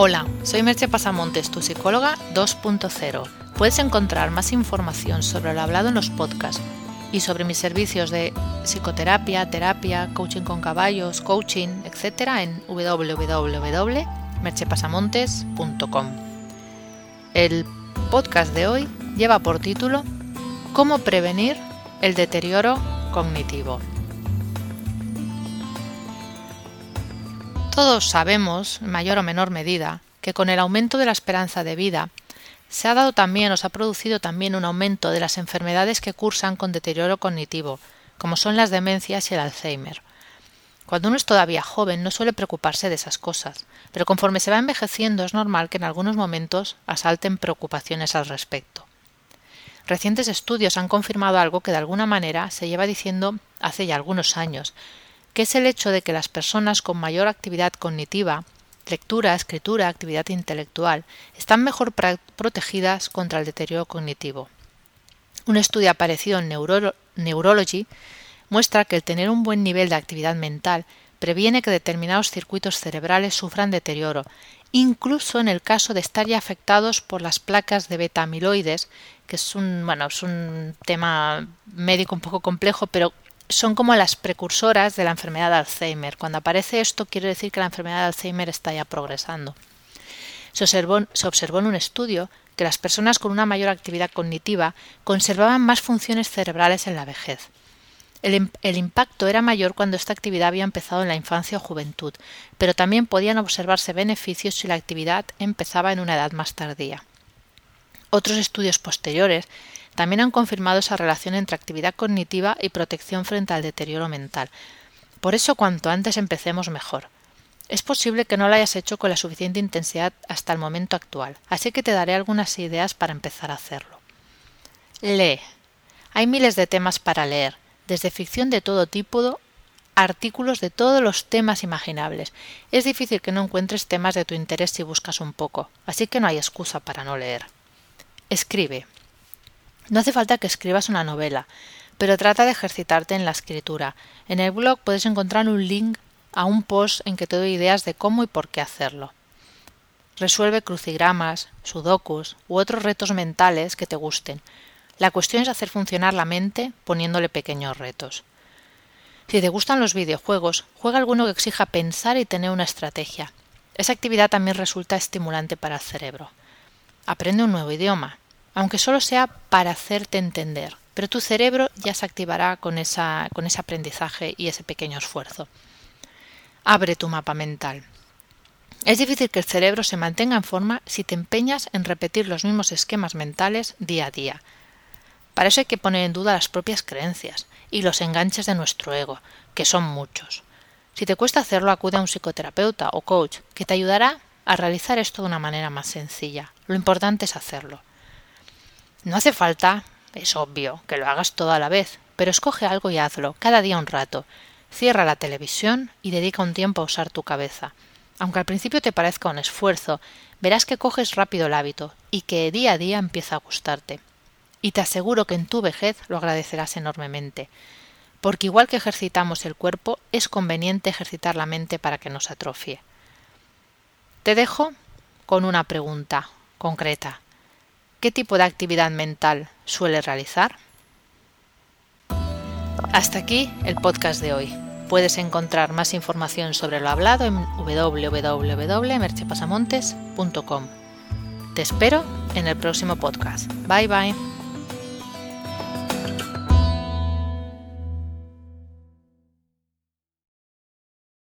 Hola, soy Merche Pasamontes, tu psicóloga 2.0. Puedes encontrar más información sobre lo hablado en los podcasts y sobre mis servicios de psicoterapia, terapia, coaching con caballos, coaching, etc. en www.merchepasamontes.com. El podcast de hoy lleva por título Cómo prevenir el deterioro cognitivo. Todos sabemos, en mayor o menor medida, que con el aumento de la esperanza de vida se ha dado también o se ha producido también un aumento de las enfermedades que cursan con deterioro cognitivo, como son las demencias y el Alzheimer. Cuando uno es todavía joven no suele preocuparse de esas cosas, pero conforme se va envejeciendo es normal que en algunos momentos asalten preocupaciones al respecto. Recientes estudios han confirmado algo que de alguna manera se lleva diciendo hace ya algunos años, que es el hecho de que las personas con mayor actividad cognitiva, lectura, escritura, actividad intelectual, están mejor protegidas contra el deterioro cognitivo. Un estudio aparecido en Neurology muestra que el tener un buen nivel de actividad mental previene que determinados circuitos cerebrales sufran deterioro, incluso en el caso de estar ya afectados por las placas de beta amiloides, que es un, bueno, es un tema médico un poco complejo, pero son como las precursoras de la enfermedad de Alzheimer. Cuando aparece esto quiere decir que la enfermedad de Alzheimer está ya progresando. Se observó, se observó en un estudio que las personas con una mayor actividad cognitiva conservaban más funciones cerebrales en la vejez. El, impacto era mayor cuando esta actividad había empezado en la infancia o juventud, pero también podían observarse beneficios si la actividad empezaba en una edad más tardía. Otros estudios posteriores también han confirmado esa relación entre actividad cognitiva y protección frente al deterioro mental. Por eso cuanto antes empecemos mejor. Es posible que no lo hayas hecho con la suficiente intensidad hasta el momento actual, así que te daré algunas ideas para empezar a hacerlo. Lee. Hay miles de temas para leer, desde ficción de todo tipo, artículos de todos los temas imaginables. Es difícil que no encuentres temas de tu interés si buscas un poco, así que no hay excusa para no leer. Escribe. No hace falta que escribas una novela, pero trata de ejercitarte en la escritura. En el blog puedes encontrar un link a un post en que te doy ideas de cómo y por qué hacerlo. Resuelve crucigramas, sudokus u otros retos mentales que te gusten. La cuestión es hacer funcionar la mente poniéndole pequeños retos. Si te gustan los videojuegos, juega alguno que exija pensar y tener una estrategia. Esa actividad también resulta estimulante para el cerebro. Aprende un nuevo idioma aunque solo sea para hacerte entender, pero tu cerebro ya se activará con, esa, con ese aprendizaje y ese pequeño esfuerzo. Abre tu mapa mental. Es difícil que el cerebro se mantenga en forma si te empeñas en repetir los mismos esquemas mentales día a día. Para eso hay que poner en duda las propias creencias y los enganches de nuestro ego, que son muchos. Si te cuesta hacerlo, acude a un psicoterapeuta o coach que te ayudará a realizar esto de una manera más sencilla. Lo importante es hacerlo. No hace falta, es obvio, que lo hagas todo a la vez, pero escoge algo y hazlo, cada día un rato. Cierra la televisión y dedica un tiempo a usar tu cabeza. Aunque al principio te parezca un esfuerzo, verás que coges rápido el hábito y que día a día empieza a gustarte. Y te aseguro que en tu vejez lo agradecerás enormemente. Porque igual que ejercitamos el cuerpo, es conveniente ejercitar la mente para que nos atrofie. Te dejo con una pregunta concreta. ¿Qué tipo de actividad mental suele realizar? Hasta aquí el podcast de hoy. Puedes encontrar más información sobre lo hablado en www.merchepasamontes.com. Te espero en el próximo podcast. Bye bye.